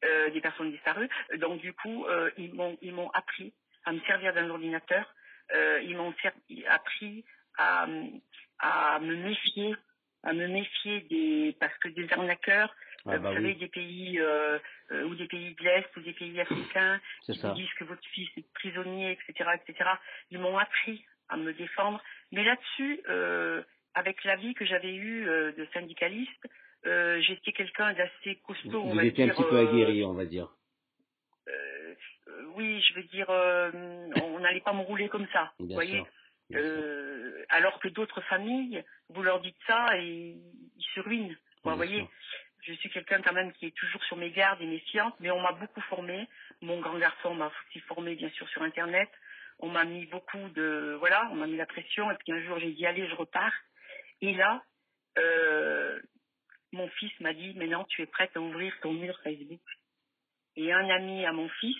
euh, des euh, personnes disparues, donc du coup, euh, ils m'ont ils m'ont appris à me servir d'un ordinateur. Euh, ils m'ont appris à, à me méfier, à me méfier des parce que des arnaqueurs, Ah euh, bah vous savez, oui, des pays euh, euh, ou des pays de l'Est ou des pays africains qui ça. disent que votre fils est prisonnier, etc., etc. Ils m'ont appris à me défendre. Mais là-dessus, euh, avec la vie que j'avais eue euh, de syndicaliste, j'étais quelqu'un d'assez costaud, on Vous va étiez un petit peu aguerri, on va dire. Oui, je veux dire, euh, on n'allait pas me rouler comme ça. vous voyez sûr. Euh, alors que d'autres familles, vous leur dites ça et ils se ruinent. Vous Bien voyez, je suis quelqu'un quand même qui est toujours sur mes gardes et méfiante, mais on m'a beaucoup formé. Mon grand garçon m'a aussi formé bien sûr sur Internet. On m'a mis beaucoup de voilà, on m'a mis la pression et puis un jour j'ai dit allez je repars. Et là, euh, mon fils m'a dit maintenant tu es prête à ouvrir ton mur Facebook. Et un ami à mon fils,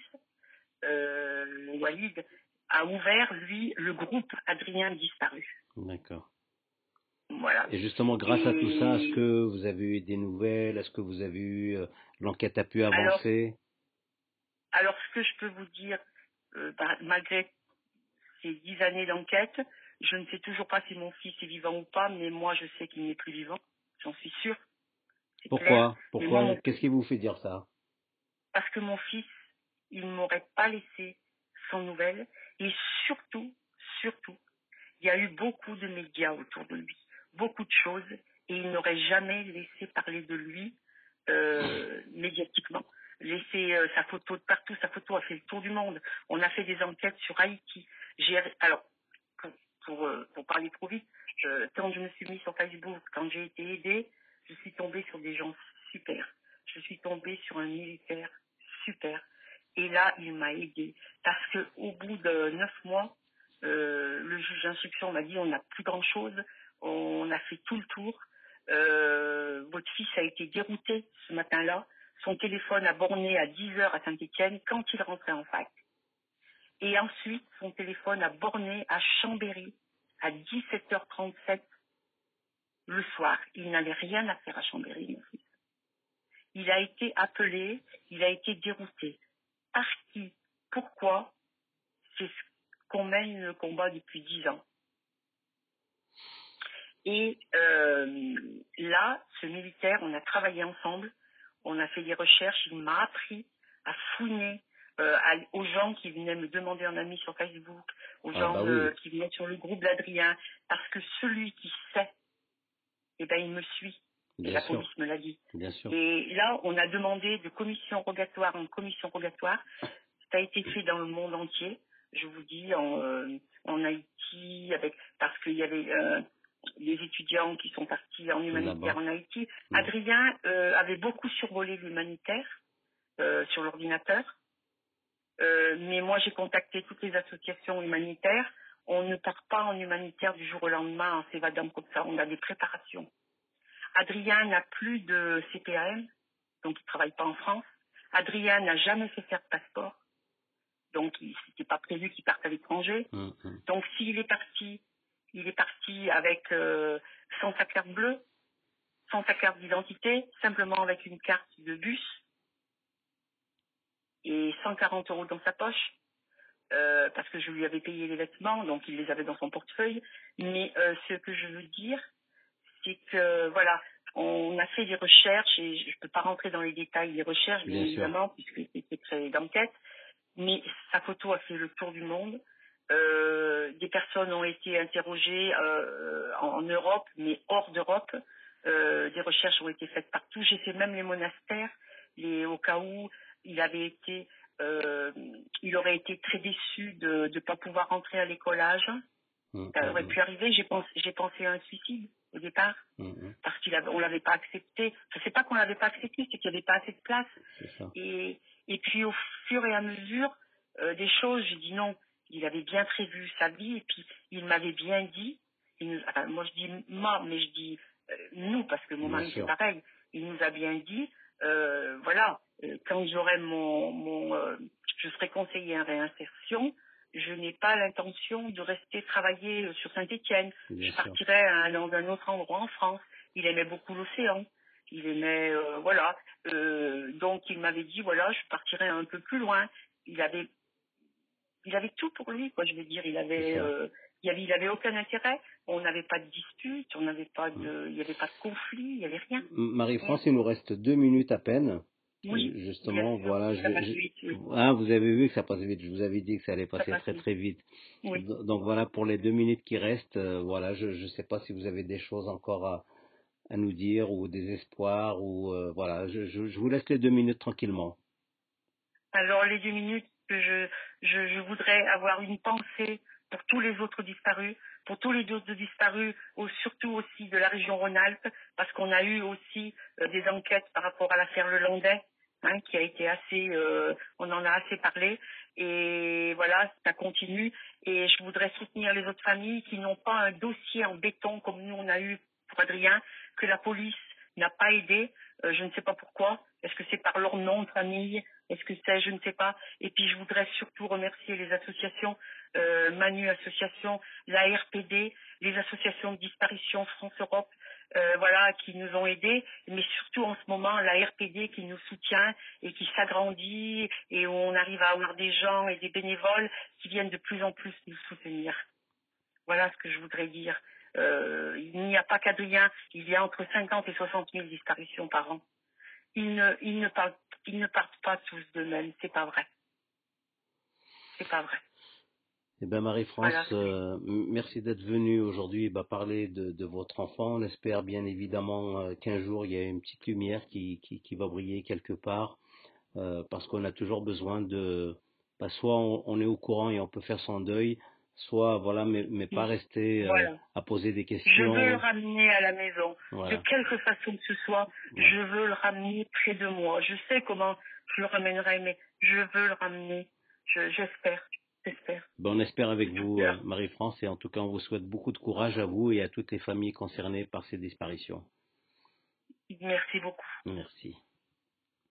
Walid, a ouvert lui le groupe Adrien disparu. D'accord. Voilà. Et justement, grâce à tout ça, est-ce que vous avez eu des nouvelles? Est-ce que vous avez eu euh, l'enquête a pu avancer? Alors, ce que je peux vous dire, euh, par- malgré ces dix années d'enquête, je ne sais toujours pas si mon fils est vivant ou pas, mais moi, je sais qu'il n'est plus vivant. J'en suis sûre. Clair. Pourquoi? Pourquoi mon- Qu'est-ce qui vous fait dire ça? Parce que mon fils, il ne m'aurait pas laissé sans nouvelles. Et surtout, surtout, il y a eu beaucoup de médias autour de lui, beaucoup de choses, et il n'aurait jamais laissé parler de lui euh, médiatiquement. Laisser euh, sa photo de partout, sa photo a fait le tour du monde. On a fait des enquêtes sur Haïti. Alors pour, euh, pour parler trop vite, je- quand je me suis mis sur Facebook, quand j'ai été aidée, je suis tombée sur des gens super. Je suis tombée sur un militaire super. Et là, il m'a aidé parce que au bout de neuf mois, euh, le juge d'instruction m'a dit on n'a plus grand chose, on a fait tout le tour. Euh, votre fils a été dérouté ce matin-là. Son téléphone a borné à 10 heures à Saint-Étienne quand il rentrait en fac. Et ensuite, son téléphone a borné à Chambéry à 17h37 le soir. Il n'avait rien à faire à Chambéry, mon fils. Il a été appelé, il a été dérouté. Par qui Pourquoi C'est ce qu'on mène le combat depuis dix ans. Et euh, là, ce militaire, on a travaillé ensemble, on a fait des recherches, il m'a appris à fouiner euh, à- aux gens qui venaient me demander un ami sur Facebook, aux Ah gens bah euh, qui venaient sur le groupe d'Adrien, parce que celui qui sait, eh ben, il me suit. Bien la sûr, police me l'a dit. bien sûr. Et là, on a demandé de commission rogatoire en commission rogatoire. Ça a été fait dans le monde entier. Je vous dis, en, euh, en Haïti, avec parce qu'il y avait euh, des étudiants qui sont partis en humanitaire en Haïti. Mm. Adrien euh, avait beaucoup survolé l'humanitaire euh, sur l'ordinateur. Mais moi, j'ai contacté toutes les associations humanitaires. On ne part pas en humanitaire du jour au lendemain en s'évadant comme ça. On a des préparations. Adrien n'a plus de CPAM, donc il ne travaille pas en France. Adrien n'a jamais fait faire de passeport, donc il n'était pas prévu qu'il parte à l'étranger. Hum, hum. Donc s'il est parti, il est parti avec euh, sans sa carte bleue, sans sa carte d'identité, simplement avec une carte de bus et 140 euros dans sa poche. euh, parce que je lui avais payé les vêtements, donc il les avait dans son portefeuille. Mais euh, ce que je veux dire, c'est que voilà, on a fait des recherches et je ne peux pas rentrer dans les détails des recherches, bien, évidemment, puisque c'était très d'enquête. Mais sa photo a fait le tour du monde. Euh, des personnes ont été interrogées euh, en, en Europe, mais hors d'Europe. Euh, des recherches ont été faites partout. J'ai fait même les monastères, les, au cas où il avait été, il aurait été très déçu de ne pas pouvoir rentrer à l'écolage. Hum, Ça hum, aurait hum. pu arriver. J'ai pensé, j'ai pensé à un suicide au départ hum. parce qu'il avait, on l'avait pas accepté. Je sais pas qu'on l'avait pas accepté, c'est qu'il n'y avait pas assez de place. C'est. Et, et puis au fur et à mesure euh, des choses, j'ai dit non. Il avait bien prévu sa vie et puis il m'avait bien dit. il nous- enfin, moi je dis moi, mais je dis euh, nous parce que mon Bien mari c'est pareil. Il nous a bien dit euh, voilà, quand j'aurai mon, mon je serai conseiller en réinsertion, je n'ai pas l'intention de rester travailler euh, sur Saint-Étienne. Je sûr. partirai à- dans un autre endroit en France. Il aimait beaucoup l'océan. Il aimait, euh, voilà. Euh, donc il m'avait dit, voilà, je partirai un peu plus loin. Il avait, il avait tout pour lui, quoi. Je veux dire, il avait, euh, il avait, il avait aucun intérêt. On n'avait pas de dispute, on n'avait pas de, il n'y avait pas de conflit, il n'y avait rien. Marie-France, il nous reste deux minutes à peine. Oui. Justement, voilà. je- passe je- vite, oui. Ah, vous avez vu que ça passe vite. Je vous avais dit que ça allait passer passe très vite. très vite. Oui. Donc voilà, pour les deux minutes qui restent, euh, voilà, je ne sais pas si vous avez des choses encore à, à nous dire ou des espoirs ou euh, voilà, je, je, je vous laisse les deux minutes tranquillement. Alors les deux minutes je, je, voudrais avoir une pensée pour tous les autres disparus, pour tous les autres disparus, surtout aussi de la région Rhône-Alpes, parce qu'on a eu aussi euh, des enquêtes par rapport à l'affaire Lelandais, hein, qui a été assez, euh, on en a assez parlé, et voilà, ça continue. Et je voudrais soutenir les autres familles qui n'ont pas un dossier en béton comme nous on a eu pour Adrien, que la police n'a pas aidé. Euh, je ne sais pas pourquoi. Est-ce que c'est par leur nom de famille? Est-ce que c'est, je ne sais pas. Et puis je voudrais surtout remercier les associations, euh, Manu Association, la RPD, les associations de disparition France Europe, euh, voilà, qui nous ont aidés, mais surtout en ce moment la RPD qui nous soutient et qui s'agrandit et où on arrive à avoir des gens et des bénévoles qui viennent de plus en plus nous soutenir. Voilà ce que je voudrais dire. Euh, il n'y a pas qu'Adrien, il y a entre 50 et 60 000 disparitions par an. Ils ne, ils ne, parlent, ils ne partent pas tous d'eux-mêmes, c'est pas vrai. C'est pas vrai. Eh bien, Marie-France, Voilà. euh, merci d'être venue aujourd'hui bah, parler de, de votre enfant. On espère bien évidemment euh, qu'un jour il y a une petite lumière qui, qui, qui va briller quelque part, euh, parce qu'on a toujours besoin de. bah, soit on, on est au courant et on peut faire son deuil, soit voilà, mais, mais pas rester Voilà. à poser des Je questions. veux le ramener à la maison. Voilà. De quelque façon que ce soit, Ouais. je veux le ramener près de moi. Je sais comment je le ramènerai, mais je veux le ramener. Je- J'espère. Ben, on espère avec vous, euh, Marie-France, et en tout cas, on vous souhaite beaucoup de courage à vous et à toutes les familles concernées par ces disparitions. Merci beaucoup. Merci.